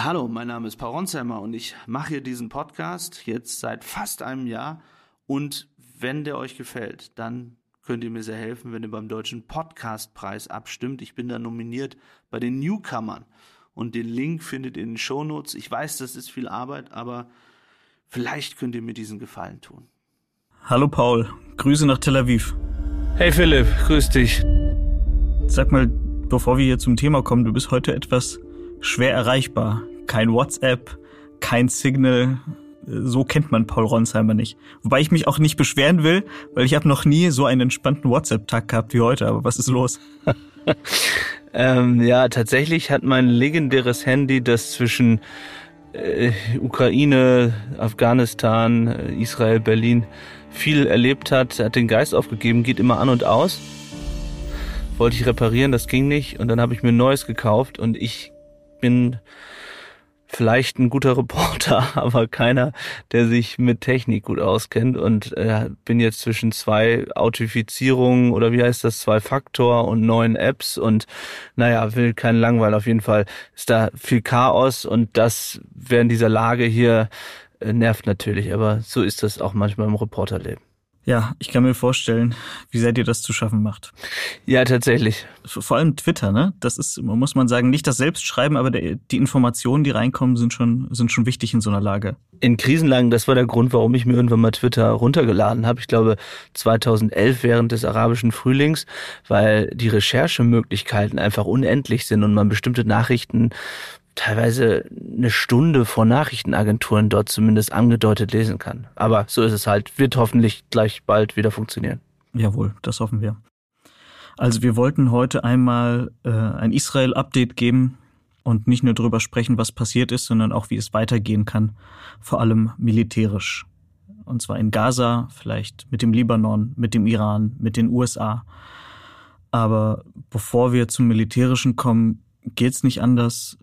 Hallo, mein Name ist Paul Ronsheimer und ich mache hier diesen Podcast jetzt seit fast einem Jahr. Und wenn der euch gefällt, dann könnt ihr mir sehr helfen, wenn ihr beim Deutschen Podcastpreis abstimmt. Ich bin da nominiert bei den Newcomern. Und den Link findet ihr in den Shownotes. Ich weiß, das ist viel Arbeit, aber vielleicht könnt ihr mir diesen Gefallen tun. Hallo Paul, Grüße nach Tel Aviv. Hey Philipp, grüß dich. Sag mal, bevor wir hier zum Thema kommen, du bist heute etwas schwer erreichbar. Kein WhatsApp, kein Signal. So kennt man Paul Ronsheimer nicht. Wobei ich mich auch nicht beschweren will, weil ich habe noch nie so einen entspannten WhatsApp-Tag gehabt wie heute. Aber was ist los? ähm, ja, tatsächlich hat mein legendäres Handy, das zwischen äh, Ukraine, Afghanistan, äh, Israel, Berlin viel erlebt hat, hat den Geist aufgegeben, geht immer an und aus. Wollte ich reparieren, das ging nicht und dann habe ich mir ein neues gekauft und ich bin vielleicht ein guter Reporter, aber keiner, der sich mit Technik gut auskennt und äh, bin jetzt zwischen zwei Authentifizierungen oder wie heißt das, zwei Faktor und neuen Apps und naja, will keinen Langweil. Auf jeden Fall ist da viel Chaos und das während dieser Lage hier äh, nervt natürlich, aber so ist das auch manchmal im Reporterleben. Ja, ich kann mir vorstellen, wie sehr dir das zu schaffen macht. Ja, tatsächlich. Vor allem Twitter, ne? Das ist, muss man sagen, nicht das Selbstschreiben, aber der, die Informationen, die reinkommen, sind schon, sind schon wichtig in so einer Lage. In Krisenlagen, das war der Grund, warum ich mir irgendwann mal Twitter runtergeladen habe. Ich glaube 2011 während des arabischen Frühlings, weil die Recherchemöglichkeiten einfach unendlich sind und man bestimmte Nachrichten teilweise eine Stunde vor Nachrichtenagenturen dort zumindest angedeutet lesen kann. Aber so ist es halt. Wird hoffentlich gleich bald wieder funktionieren. Jawohl, das hoffen wir. Also wir wollten heute einmal äh, ein Israel-Update geben und nicht nur darüber sprechen, was passiert ist, sondern auch, wie es weitergehen kann, vor allem militärisch. Und zwar in Gaza, vielleicht mit dem Libanon, mit dem Iran, mit den USA. Aber bevor wir zum Militärischen kommen, geht es nicht anders,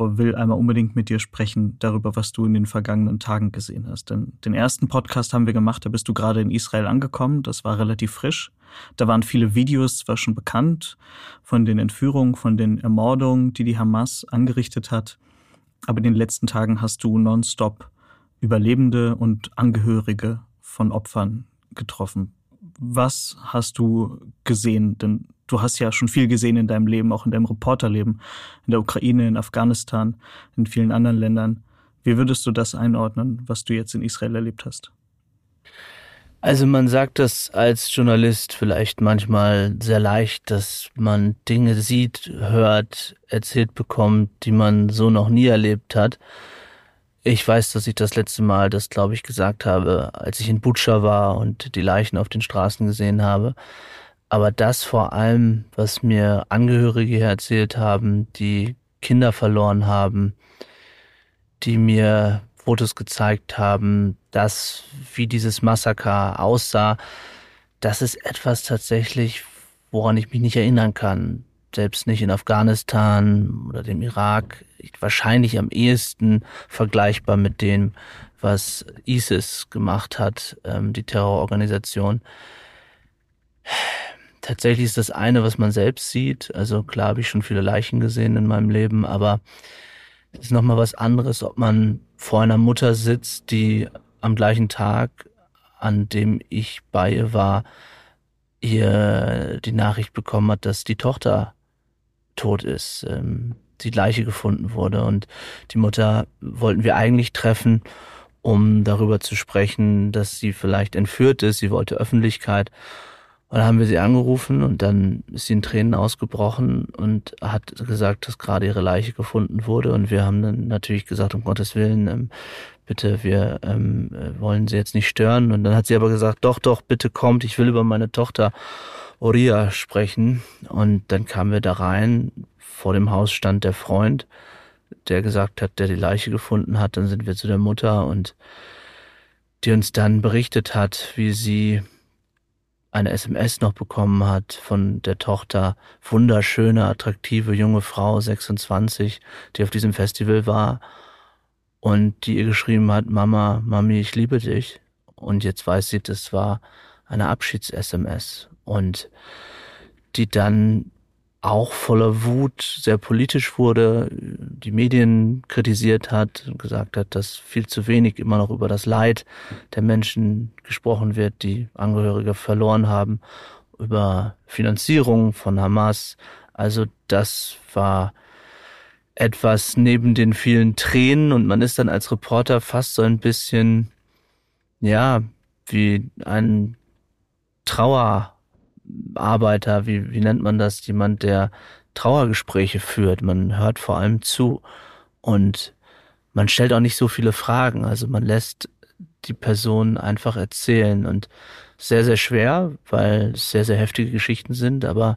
will einmal unbedingt mit dir sprechen darüber, was du in den vergangenen Tagen gesehen hast. Denn den ersten Podcast haben wir gemacht, da bist du gerade in Israel angekommen. Das war relativ frisch. Da waren viele Videos zwar schon bekannt von den Entführungen, von den Ermordungen, die die Hamas angerichtet hat. Aber in den letzten Tagen hast du nonstop Überlebende und Angehörige von Opfern getroffen. Was hast du gesehen? Denn du hast ja schon viel gesehen in deinem Leben, auch in deinem Reporterleben, in der Ukraine, in Afghanistan, in vielen anderen Ländern. Wie würdest du das einordnen, was du jetzt in Israel erlebt hast? Also man sagt das als Journalist vielleicht manchmal sehr leicht, dass man Dinge sieht, hört, erzählt bekommt, die man so noch nie erlebt hat. Ich weiß, dass ich das letzte Mal das, glaube ich, gesagt habe, als ich in Butscha war und die Leichen auf den Straßen gesehen habe. Aber das vor allem, was mir Angehörige erzählt haben, die Kinder verloren haben, die mir Fotos gezeigt haben, das, wie dieses Massaker aussah, das ist etwas tatsächlich, woran ich mich nicht erinnern kann. Selbst nicht in Afghanistan oder dem Irak. Wahrscheinlich am ehesten vergleichbar mit dem, was ISIS gemacht hat, ähm, die Terrororganisation tatsächlich ist das eine, was man selbst sieht. Also klar habe ich schon viele Leichen gesehen in meinem Leben, aber es ist nochmal was anderes, ob man vor einer Mutter sitzt, die am gleichen Tag, an dem ich bei ihr war, ihr die Nachricht bekommen hat, dass die Tochter tot ist, ähm, die Leiche gefunden wurde. Und die Mutter wollten wir eigentlich treffen, um darüber zu sprechen, dass sie vielleicht entführt ist. Sie wollte Öffentlichkeit. Und dann haben wir sie angerufen und dann ist sie in Tränen ausgebrochen und hat gesagt, dass gerade ihre Leiche gefunden wurde. Und wir haben dann natürlich gesagt, um Gottes Willen, ähm, bitte, wir ähm, wollen sie jetzt nicht stören. Und dann hat sie aber gesagt, doch, doch, bitte kommt, ich will über meine Tochter Oria sprechen. Und dann kamen wir da rein. Vor dem Haus stand der Freund, der gesagt hat, der die Leiche gefunden hat. Dann sind wir zu der Mutter und die uns dann berichtet hat, wie sie eine SMS noch bekommen hat von der Tochter, wunderschöne, attraktive junge Frau, 26, die auf diesem Festival war und die ihr geschrieben hat, Mama, Mami, ich liebe dich. Und jetzt weiß sie, das war eine Abschieds-SMS und die dann auch voller Wut sehr politisch wurde, die Medien kritisiert hat und gesagt hat, dass viel zu wenig immer noch über das Leid der Menschen gesprochen wird, die Angehörige verloren haben, über Finanzierung von Hamas. Also das war etwas neben den vielen Tränen und man ist dann als Reporter fast so ein bisschen, ja, wie ein Trauer Arbeiter, wie, wie nennt man das, jemand, der Trauergespräche führt. Man hört vor allem zu und man stellt auch nicht so viele Fragen. Also man lässt die Person einfach erzählen und sehr, sehr schwer, weil es sehr, sehr heftige Geschichten sind, aber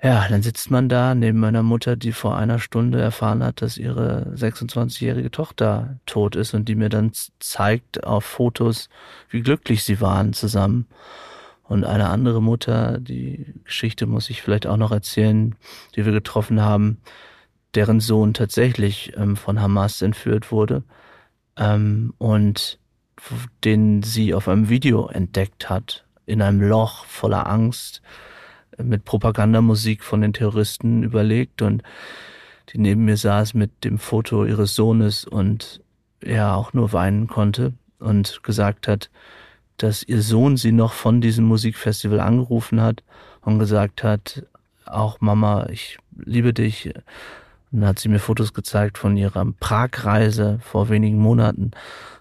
ja, dann sitzt man da neben meiner Mutter, die vor einer Stunde erfahren hat, dass ihre 26-jährige Tochter tot ist und die mir dann zeigt auf Fotos, wie glücklich sie waren zusammen. Und eine andere Mutter, die Geschichte muss ich vielleicht auch noch erzählen, die wir getroffen haben, deren Sohn tatsächlich ähm, von Hamas entführt wurde ähm, und den sie auf einem Video entdeckt hat, in einem Loch voller Angst, mit Propagandamusik von den Terroristen überlegt. Und die neben mir saß mit dem Foto ihres Sohnes und ja auch nur weinen konnte und gesagt hat, dass ihr Sohn sie noch von diesem Musikfestival angerufen hat und gesagt hat, auch Mama, ich liebe dich. Und dann hat sie mir Fotos gezeigt von ihrer Prag-Reise vor wenigen Monaten.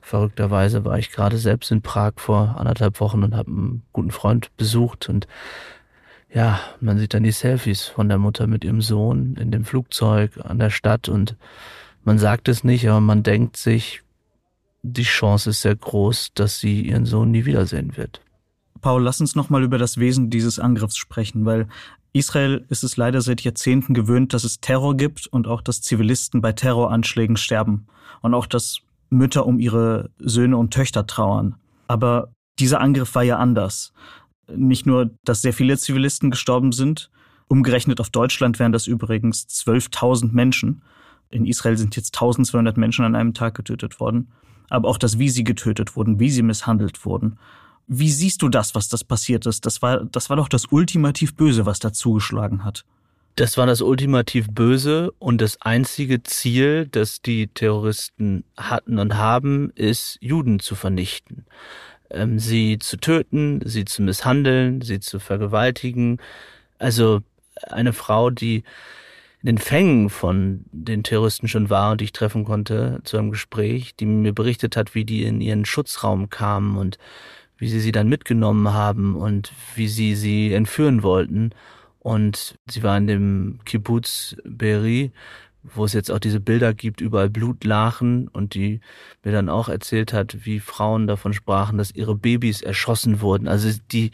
Verrückterweise war ich gerade selbst in Prag vor anderthalb Wochen und habe einen guten Freund besucht und ja, man sieht dann die Selfies von der Mutter mit ihrem Sohn in dem Flugzeug an der Stadt und man sagt es nicht, aber man denkt sich, die Chance ist sehr groß, dass sie ihren Sohn nie wiedersehen wird. Paul, lass uns nochmal über das Wesen dieses Angriffs sprechen, weil Israel ist es leider seit Jahrzehnten gewöhnt, dass es Terror gibt und auch, dass Zivilisten bei Terroranschlägen sterben und auch, dass Mütter um ihre Söhne und Töchter trauern. Aber dieser Angriff war ja anders. Nicht nur, dass sehr viele Zivilisten gestorben sind, umgerechnet auf Deutschland wären das übrigens 12.000 Menschen. In Israel sind jetzt 1200 Menschen an einem Tag getötet worden aber auch das, wie sie getötet wurden, wie sie misshandelt wurden. Wie siehst du das, was das passiert ist? Das war, das war doch das ultimativ Böse, was da zugeschlagen hat. Das war das ultimativ Böse und das einzige Ziel, das die Terroristen hatten und haben, ist, Juden zu vernichten. Ähm, sie zu töten, sie zu misshandeln, sie zu vergewaltigen. Also eine Frau, die in den Fängen von den Terroristen schon war und ich treffen konnte zu einem Gespräch, die mir berichtet hat, wie die in ihren Schutzraum kamen und wie sie sie dann mitgenommen haben und wie sie sie entführen wollten. Und sie war in dem Kibbutz Beri, wo es jetzt auch diese Bilder gibt, überall Blutlachen und die mir dann auch erzählt hat, wie Frauen davon sprachen, dass ihre Babys erschossen wurden. Also die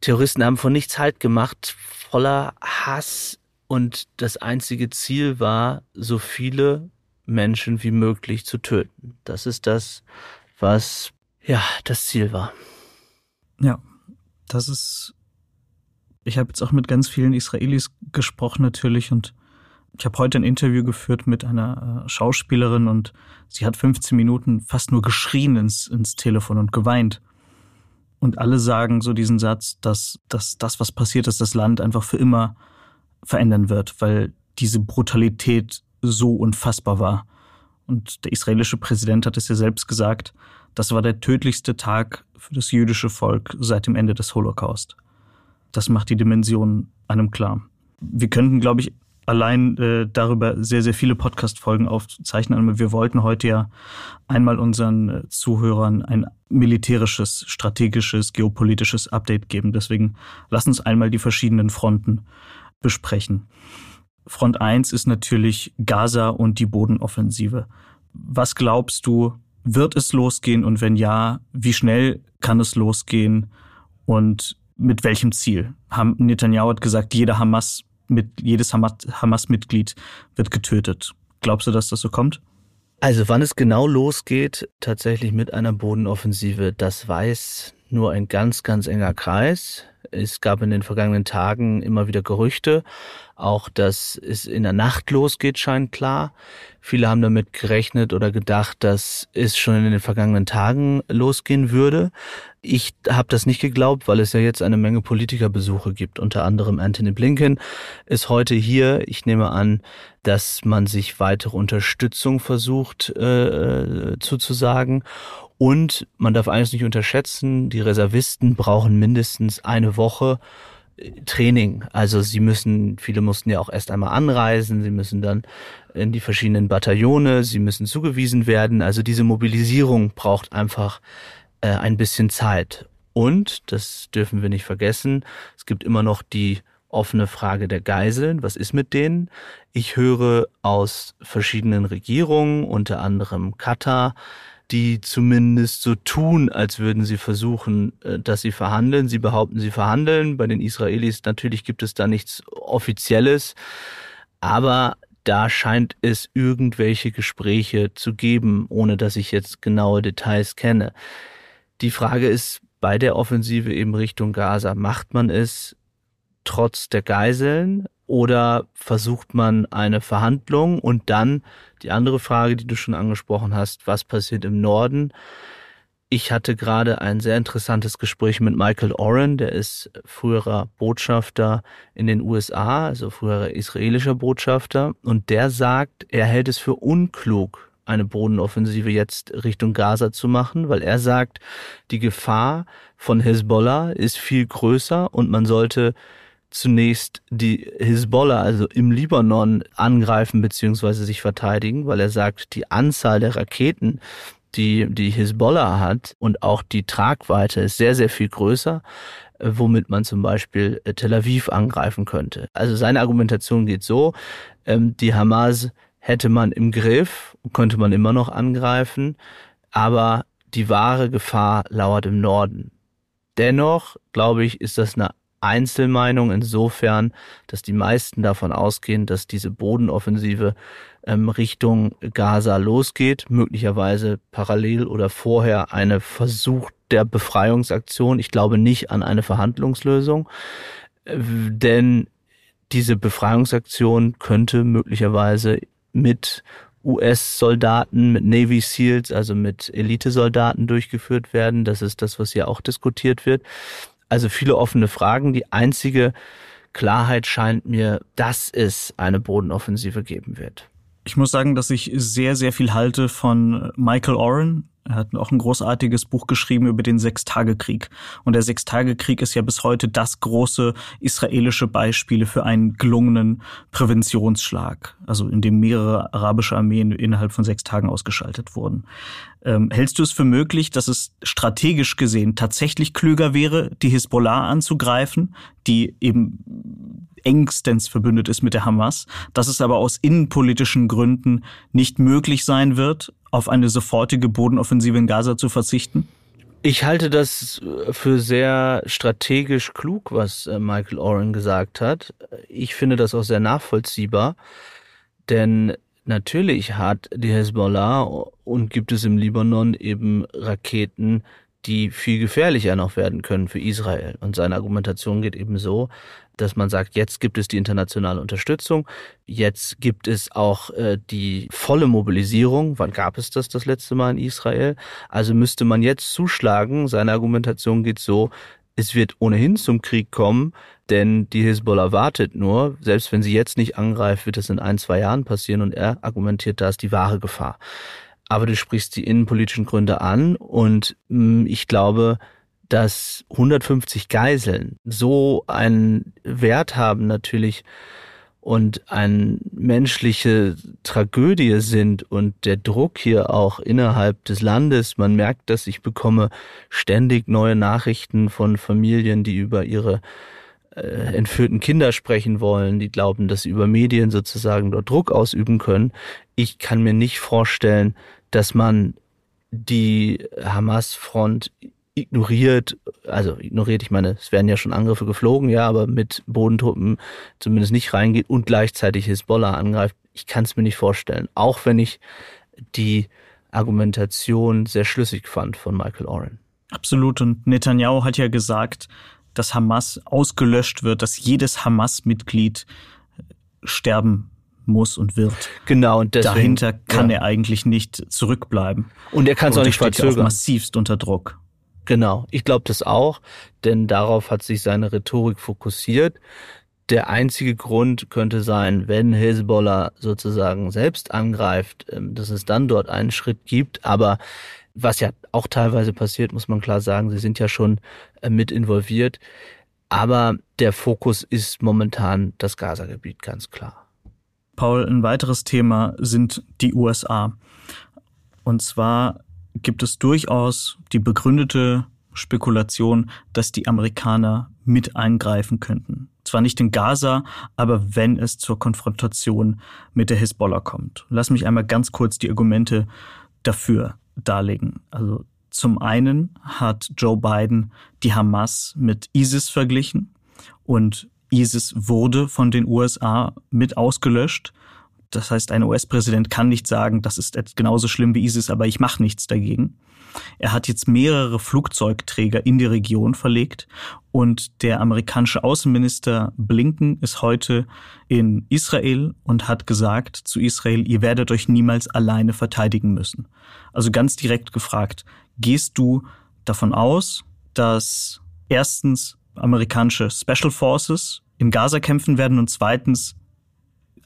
Terroristen haben von nichts Halt gemacht, voller Hass, und das einzige Ziel war, so viele Menschen wie möglich zu töten. Das ist das, was ja das Ziel war. Ja, das ist. Ich habe jetzt auch mit ganz vielen Israelis gesprochen natürlich und ich habe heute ein Interview geführt mit einer äh, Schauspielerin und sie hat 15 Minuten fast nur geschrien ins, ins Telefon und geweint. Und alle sagen so diesen Satz, dass, dass das, was passiert ist, das Land einfach für immer verändern wird, weil diese Brutalität so unfassbar war. Und der israelische Präsident hat es ja selbst gesagt, das war der tödlichste Tag für das jüdische Volk seit dem Ende des Holocaust. Das macht die Dimension einem klar. Wir könnten, glaube ich, allein äh, darüber sehr, sehr viele Podcast-Folgen aufzeichnen. Aber wir wollten heute ja einmal unseren äh, Zuhörern ein militärisches, strategisches, geopolitisches Update geben. Deswegen lass uns einmal die verschiedenen Fronten besprechen. Front 1 ist natürlich Gaza und die Bodenoffensive. Was glaubst du, wird es losgehen und wenn ja, wie schnell kann es losgehen und mit welchem Ziel? Netanyahu hat gesagt, jeder Hamas, mit, jedes Hamas-Mitglied wird getötet. Glaubst du, dass das so kommt? Also wann es genau losgeht, tatsächlich mit einer Bodenoffensive, das weiß nur ein ganz, ganz enger Kreis. Es gab in den vergangenen Tagen immer wieder Gerüchte, auch dass es in der Nacht losgeht, scheint klar. Viele haben damit gerechnet oder gedacht, dass es schon in den vergangenen Tagen losgehen würde. Ich habe das nicht geglaubt, weil es ja jetzt eine Menge Politikerbesuche gibt. Unter anderem Anthony Blinken ist heute hier. Ich nehme an, dass man sich weitere Unterstützung versucht äh, zuzusagen. Und man darf eines nicht unterschätzen, die Reservisten brauchen mindestens eine Woche äh, Training. Also sie müssen, viele mussten ja auch erst einmal anreisen, sie müssen dann in die verschiedenen Bataillone, sie müssen zugewiesen werden. Also diese Mobilisierung braucht einfach äh, ein bisschen Zeit. Und, das dürfen wir nicht vergessen, es gibt immer noch die offene Frage der Geiseln. Was ist mit denen? Ich höre aus verschiedenen Regierungen, unter anderem Katar, die zumindest so tun, als würden sie versuchen, äh, dass sie verhandeln. Sie behaupten, sie verhandeln. Bei den Israelis natürlich gibt es da nichts Offizielles. Aber da scheint es irgendwelche Gespräche zu geben, ohne dass ich jetzt genaue Details kenne. Die Frage ist bei der Offensive eben Richtung Gaza, macht man es trotz der Geiseln oder versucht man eine Verhandlung und dann die andere Frage, die du schon angesprochen hast, was passiert im Norden? Ich hatte gerade ein sehr interessantes Gespräch mit Michael Oren, der ist früherer Botschafter in den USA, also früherer israelischer Botschafter, und der sagt, er hält es für unklug, eine Bodenoffensive jetzt Richtung Gaza zu machen, weil er sagt, die Gefahr von Hezbollah ist viel größer und man sollte zunächst die Hisbollah, also im Libanon, angreifen bzw. sich verteidigen, weil er sagt, die Anzahl der Raketen, die die Hisbollah hat und auch die Tragweite ist sehr, sehr viel größer, äh, womit man zum Beispiel äh, Tel Aviv angreifen könnte. Also seine Argumentation geht so, ähm, die Hamas hätte man im Griff, könnte man immer noch angreifen, aber die wahre Gefahr lauert im Norden. Dennoch, glaube ich, ist das eine Einzelmeinung insofern, dass die meisten davon ausgehen, dass diese Bodenoffensive ähm, Richtung Gaza losgeht, möglicherweise parallel oder vorher eine Versuch der Befreiungsaktion. Ich glaube nicht an eine Verhandlungslösung, äh, denn diese Befreiungsaktion könnte möglicherweise mit US-Soldaten, mit Navy SEALs, also mit Elitesoldaten durchgeführt werden. Das ist das, was hier auch diskutiert wird. Also viele offene Fragen. Die einzige Klarheit scheint mir, dass es eine Bodenoffensive geben wird. Ich muss sagen, dass ich sehr, sehr viel halte von Michael Oren, er hat auch ein großartiges Buch geschrieben über den Sechstagekrieg. Und der Sechstagekrieg ist ja bis heute das große israelische Beispiel für einen gelungenen Präventionsschlag, also in dem mehrere arabische Armeen innerhalb von sechs Tagen ausgeschaltet wurden. Ähm, hältst du es für möglich, dass es strategisch gesehen tatsächlich klüger wäre, die Hisbollah anzugreifen, die eben engstens verbündet ist mit der Hamas, dass es aber aus innenpolitischen Gründen nicht möglich sein wird, auf eine sofortige Bodenoffensive in Gaza zu verzichten? Ich halte das für sehr strategisch klug, was äh, Michael Oren gesagt hat. Ich finde das auch sehr nachvollziehbar, denn natürlich hat die Hezbollah und gibt es im Libanon eben Raketen, die viel gefährlicher noch werden können für Israel. Und seine Argumentation geht eben so, dass man sagt, jetzt gibt es die internationale Unterstützung, jetzt gibt es auch äh, die volle Mobilisierung. Wann gab es das das letzte Mal in Israel? Also müsste man jetzt zuschlagen. Seine Argumentation geht so, es wird ohnehin zum Krieg kommen, denn die Hisbollah wartet nur. Selbst wenn sie jetzt nicht angreift, wird es in ein, zwei Jahren passieren und er argumentiert, da ist die wahre Gefahr. Aber du sprichst die innenpolitischen Gründe an und mm, ich glaube, dass 150 Geiseln so einen Wert haben natürlich und eine menschliche Tragödie sind und der Druck hier auch innerhalb des Landes, man merkt, dass ich bekomme ständig neue Nachrichten von Familien, die über ihre entführten Kinder sprechen wollen, die glauben, dass sie über Medien sozusagen dort Druck ausüben können. Ich kann mir nicht vorstellen, dass man die Hamas-Front ignoriert, also ignoriert, ich meine, es werden ja schon Angriffe geflogen, ja, aber mit Bodentruppen zumindest nicht reingeht und gleichzeitig Hisbollah angreift. Ich kann es mir nicht vorstellen, auch wenn ich die Argumentation sehr schlüssig fand von Michael Oren. Absolut. Und Netanyahu hat ja gesagt, dass Hamas ausgelöscht wird, dass jedes Hamas-Mitglied sterben muss und wird. Genau, und deswegen, dahinter kann ja. er eigentlich nicht zurückbleiben. Und er kann es auch nicht verzögern. massivst unter Druck. Genau, ich glaube das auch, denn darauf hat sich seine Rhetorik fokussiert. Der einzige Grund könnte sein, wenn Hezbollah sozusagen selbst angreift, ähm, dass es dann dort einen Schritt gibt. Aber was ja auch teilweise passiert, muss man klar sagen, sie sind ja schon äh, mit involviert. Aber der Fokus ist momentan das Gaza-Gebiet, ganz klar. Paul, ein weiteres Thema sind die USA. Und zwar gibt es durchaus die begründete Spekulation, dass die Amerikaner mit eingreifen könnten. Zwar nicht in Gaza, aber wenn es zur Konfrontation mit der Hisbollah kommt. Lass mich einmal ganz kurz die Argumente dafür darlegen. Also zum einen hat Joe Biden die Hamas mit ISIS verglichen und ISIS wurde von den USA mit ausgelöscht. Das heißt, ein US-Präsident kann nicht sagen, das ist genauso schlimm wie ISIS, aber ich mache nichts dagegen. Er hat jetzt mehrere Flugzeugträger in die Region verlegt und der amerikanische Außenminister Blinken ist heute in Israel und hat gesagt zu Israel, ihr werdet euch niemals alleine verteidigen müssen. Also ganz direkt gefragt, gehst du davon aus, dass erstens amerikanische Special Forces in Gaza kämpfen werden und zweitens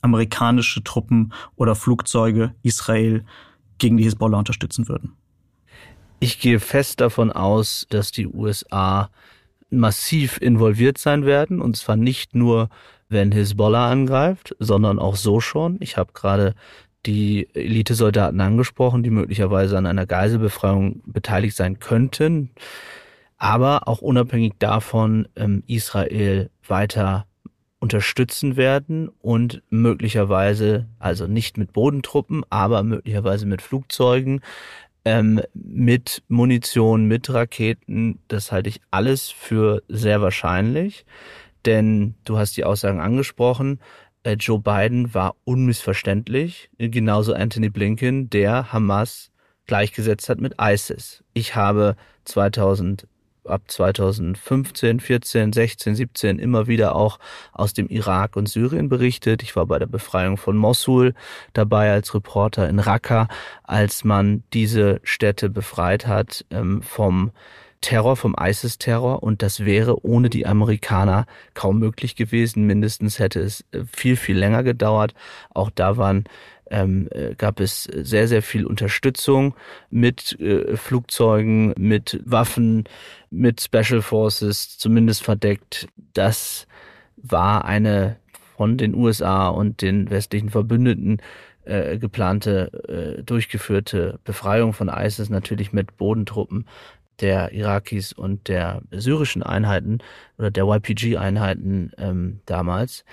amerikanische Truppen oder Flugzeuge Israel gegen die Hisbollah unterstützen würden? Ich gehe fest davon aus, dass die USA massiv involviert sein werden, und zwar nicht nur, wenn Hisbollah angreift, sondern auch so schon. Ich habe gerade die Elitesoldaten angesprochen, die möglicherweise an einer Geiselbefreiung beteiligt sein könnten, aber auch unabhängig davon ähm, Israel weiter unterstützen werden und möglicherweise, also nicht mit Bodentruppen, aber möglicherweise mit Flugzeugen, ähm, mit Munition, mit Raketen. Das halte ich alles für sehr wahrscheinlich, denn du hast die Aussagen angesprochen. Äh, Joe Biden war unmissverständlich, genauso Anthony Blinken, der Hamas gleichgesetzt hat mit ISIS. Ich habe 2000 ab 2015, 14, 16, 17 immer wieder auch aus dem Irak und Syrien berichtet. Ich war bei der Befreiung von Mosul dabei als Reporter in Raqqa, als man diese Städte befreit hat ähm, vom Terror, vom ISIS-Terror und das wäre ohne die Amerikaner kaum möglich gewesen. Mindestens hätte es äh, viel, viel länger gedauert. Auch da waren ähm, äh, gab es sehr, sehr viel Unterstützung mit äh, Flugzeugen, mit Waffen, mit Special Forces, zumindest verdeckt. Das war eine von den USA und den westlichen Verbündeten äh, geplante, durchgeführte Befreiung von ISIS natürlich mit Bodentruppen der Irakis und der syrischen Einheiten oder der YPG-Einheiten ähm, damals.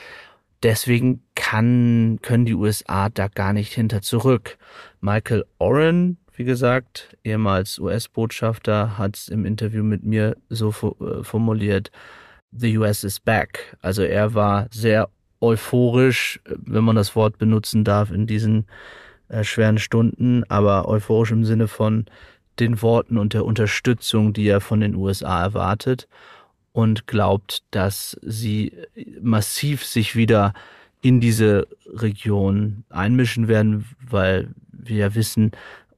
Deswegen kann, können die USA da gar nicht hinter zurück. Michael Oren, wie gesagt, ehemals US-Botschafter, hat es im Interview mit mir so äh, formuliert, The US is back. Also er war sehr euphorisch, wenn man das Wort benutzen darf, in diesen äh, schweren Stunden, aber euphorisch im Sinne von den Worten und der Unterstützung, die er von den USA erwartet und glaubt, dass sie massiv sich wieder in diese Region einmischen werden, weil wir ja wissen,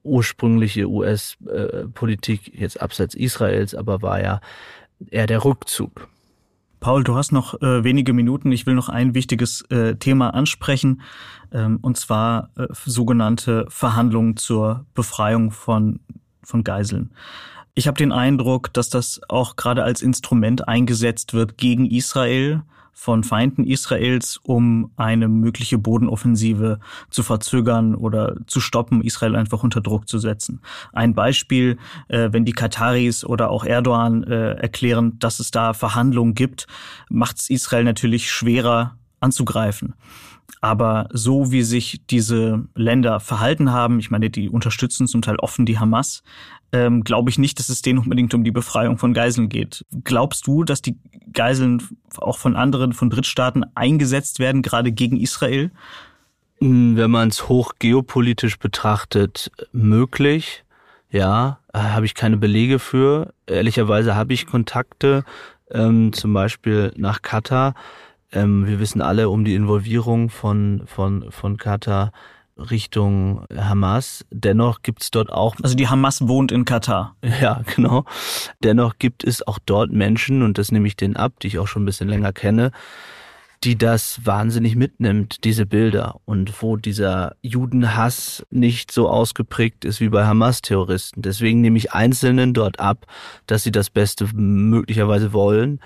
ursprüngliche US-Politik, jetzt abseits Israels, aber war ja eher der Rückzug. Paul, du hast noch äh, wenige Minuten. Ich will noch ein wichtiges äh, Thema ansprechen, ähm, und zwar äh, sogenannte Verhandlungen zur Befreiung von, von Geiseln. Ich habe den Eindruck, dass das auch gerade als Instrument eingesetzt wird gegen Israel von Feinden Israels, um eine mögliche Bodenoffensive zu verzögern oder zu stoppen, Israel einfach unter Druck zu setzen. Ein Beispiel, äh, wenn die Kataris oder auch Erdogan äh, erklären, dass es da Verhandlungen gibt, macht es Israel natürlich schwerer anzugreifen. Aber so wie sich diese Länder verhalten haben, ich meine, die unterstützen zum Teil offen die Hamas, ähm, glaube ich nicht, dass es denen unbedingt um die Befreiung von Geiseln geht. Glaubst du, dass die Geiseln auch von anderen, von Drittstaaten eingesetzt werden, gerade gegen Israel? Hm, wenn man es hoch geopolitisch betrachtet, möglich. Ja, äh, habe ich keine Belege für. Ehrlicherweise habe ich Kontakte, ähm, zum Beispiel nach Katar. Ähm, wir wissen alle um die Involvierung von, von, von Katar Richtung Hamas. Dennoch gibt es dort auch. Also die Hamas wohnt in Katar. Ja, genau. Dennoch gibt es auch dort Menschen, und das nehme ich denen ab, die ich auch schon ein bisschen länger kenne, die das wahnsinnig mitnimmt, diese Bilder. Und wo dieser Judenhass nicht so ausgeprägt ist wie bei Hamas-Terroristen. Deswegen nehme ich Einzelnen dort ab, dass sie das Beste möglicherweise wollen.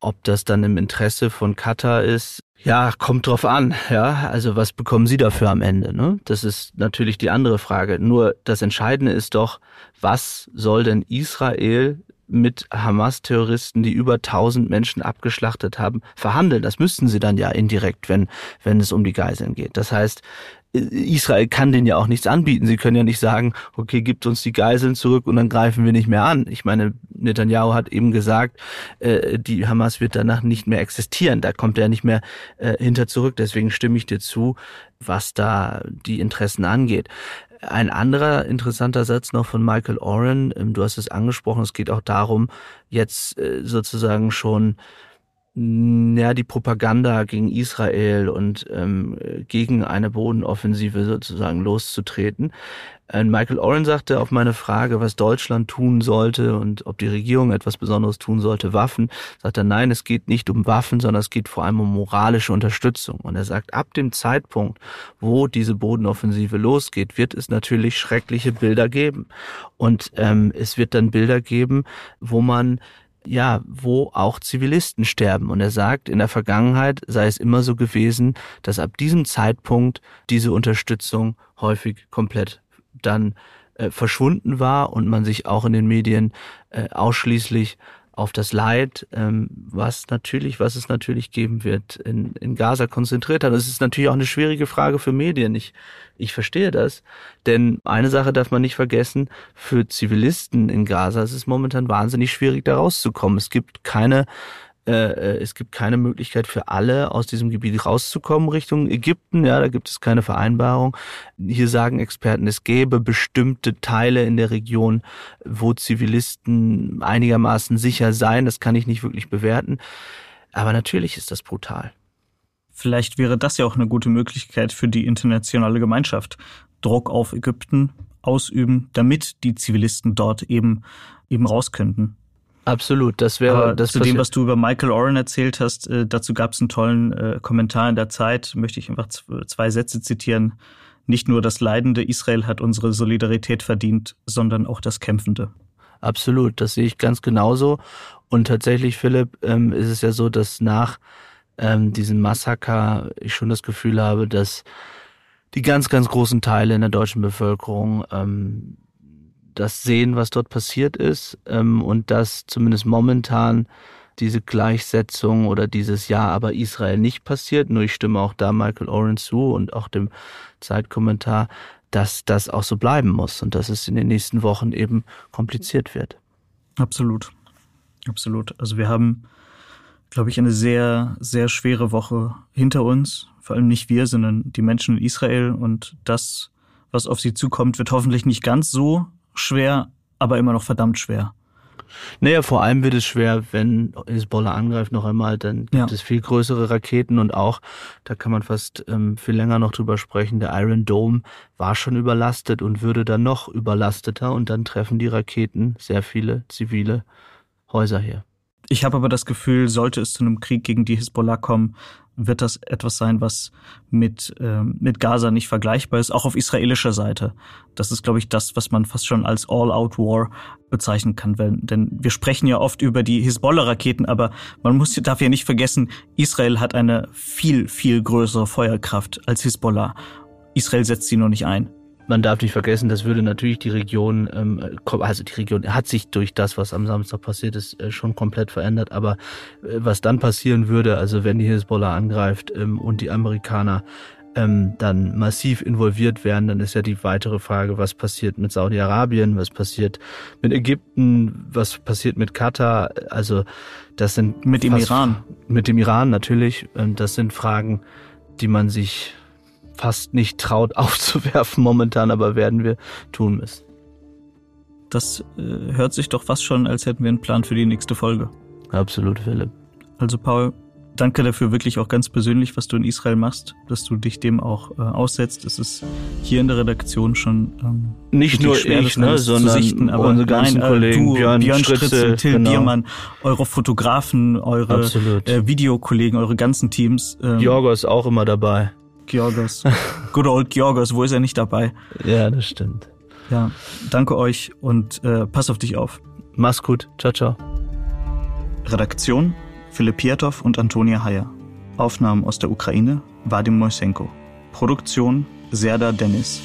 Ob das dann im Interesse von Katar ist, ja, kommt drauf an, ja. Also was bekommen Sie dafür am Ende? Ne? Das ist natürlich die andere Frage. Nur das Entscheidende ist doch, was soll denn Israel mit Hamas-Terroristen, die über 1000 Menschen abgeschlachtet haben, verhandeln. Das müssten sie dann ja indirekt, wenn, wenn es um die Geiseln geht. Das heißt, Israel kann denen ja auch nichts anbieten. Sie können ja nicht sagen, okay, gibt uns die Geiseln zurück und dann greifen wir nicht mehr an. Ich meine, Netanyahu hat eben gesagt, äh, die Hamas wird danach nicht mehr existieren. Da kommt er nicht mehr äh, hinter zurück. Deswegen stimme ich dir zu, was da die Interessen angeht. Ein anderer interessanter Satz noch von Michael Oren, ähm, du hast es angesprochen, es geht auch darum, jetzt äh, sozusagen schon ja, die Propaganda gegen Israel und ähm, gegen eine Bodenoffensive sozusagen loszutreten. Äh, Michael Oren sagte auf meine Frage, was Deutschland tun sollte und ob die Regierung etwas Besonderes tun sollte, Waffen, sagt er, nein, es geht nicht um Waffen, sondern es geht vor allem um moralische Unterstützung. Und er sagt, ab dem Zeitpunkt, wo diese Bodenoffensive losgeht, wird es natürlich schreckliche Bilder geben. Und ähm, es wird dann Bilder geben, wo man ja, wo auch Zivilisten sterben. Und er sagt, in der Vergangenheit sei es immer so gewesen, dass ab diesem Zeitpunkt diese Unterstützung häufig komplett dann äh, verschwunden war und man sich auch in den Medien äh, ausschließlich auf das Leid, ähm, was natürlich, was es natürlich geben wird, in, in Gaza konzentriert hat. Das ist natürlich auch eine schwierige Frage für Medien. Ich, ich verstehe das. Denn eine Sache darf man nicht vergessen, für Zivilisten in Gaza ist es momentan wahnsinnig schwierig, da rauszukommen. Es gibt keine äh, äh, es gibt keine Möglichkeit für alle aus diesem Gebiet rauszukommen Richtung Ägypten. Ja, da gibt es keine Vereinbarung. Hier sagen Experten, es gäbe bestimmte Teile in der Region, wo Zivilisten einigermaßen sicher seien. Das kann ich nicht wirklich bewerten. Aber natürlich ist das brutal. Vielleicht wäre das ja auch eine gute Möglichkeit für die internationale Gemeinschaft. Druck auf Ägypten ausüben, damit die Zivilisten dort eben eben raus könnten. Absolut, das wäre das. Zu dem, was du über Michael Oren erzählt hast, äh, dazu gab es einen tollen äh, Kommentar in der Zeit, möchte ich einfach zwei Sätze zitieren. Nicht nur das leidende Israel hat unsere Solidarität verdient, sondern auch das Kämpfende. Absolut, das sehe ich ganz genauso. Und tatsächlich, Philipp, ähm, ist es ja so, dass nach ähm, diesem Massaker ich schon das Gefühl habe, dass die ganz, ganz großen Teile in der deutschen Bevölkerung ähm, das sehen, was dort passiert ist ähm, und dass zumindest momentan diese Gleichsetzung oder dieses Ja, aber Israel nicht passiert. Nur ich stimme auch da Michael Oren zu und auch dem Zeitkommentar, dass das auch so bleiben muss und dass es in den nächsten Wochen eben kompliziert wird. Absolut. Absolut. Also wir haben, glaube ich, eine sehr, sehr schwere Woche hinter uns. Vor allem nicht wir, sondern die Menschen in Israel und das, was auf sie zukommt, wird hoffentlich nicht ganz so schwer, aber immer noch verdammt schwer. Naja, vor allem wird es schwer, wenn Hezbollah angreift noch einmal, dann gibt ja. es viel größere Raketen und auch, da kann man fast ähm, viel länger noch drüber sprechen, der Iron Dome war schon überlastet und würde dann noch überlasteter und dann treffen die Raketen sehr viele zivile Häuser hier. Ich habe aber das Gefühl, sollte es zu einem Krieg gegen die Hisbollah kommen, wird das etwas sein, was mit, äh, mit Gaza nicht vergleichbar ist, auch auf israelischer Seite. Das ist, glaube ich, das, was man fast schon als All-Out-War bezeichnen kann. Wenn, denn wir sprechen ja oft über die Hisbollah-Raketen, aber man muss, darf ja nicht vergessen, Israel hat eine viel, viel größere Feuerkraft als Hisbollah. Israel setzt sie nur nicht ein man darf nicht vergessen, das würde natürlich die Region, ähm, also die Region hat sich durch das, was am Samstag passiert ist, äh, schon komplett verändert. Aber äh, was dann passieren würde, also wenn die Hezbollah angreift ähm, und die Amerikaner ähm, dann massiv involviert werden, dann ist ja die weitere Frage, was passiert mit Saudi-Arabien, was passiert mit Ägypten, was passiert mit Katar, also das sind mit dem Iran, mit dem Iran natürlich, ähm, das sind Fragen, die man sich fast nicht traut aufzuwerfen momentan, aber werden wir tun müssen. Das äh, hört sich doch fast schon, als hätten wir einen Plan für die nächste Folge. Absolut, Philipp. Also Paul, danke dafür wirklich auch ganz persönlich, was du in Israel machst, dass du dich dem auch äh, aussetzt. Es ist hier in der Redaktion schon ähm, nicht nur schwer, ich, ne, sondern sichten, aber unsere ganzen nein, äh, Kollegen, du, Björn, Björn Stritzel, Stritzel, Till genau. Biermann, eure Fotografen, eure äh, Videokollegen, eure ganzen Teams. Ähm, Jorgos auch immer dabei. Georgos. Good old Georgos, wo ist er nicht dabei? Ja, das stimmt. Ja, danke euch und äh, pass auf dich auf. Mach's gut. Ciao, ciao. Redaktion Philipp Piatow und Antonia Heyer. Aufnahmen aus der Ukraine Vadim Moisenko. Produktion Serda Dennis.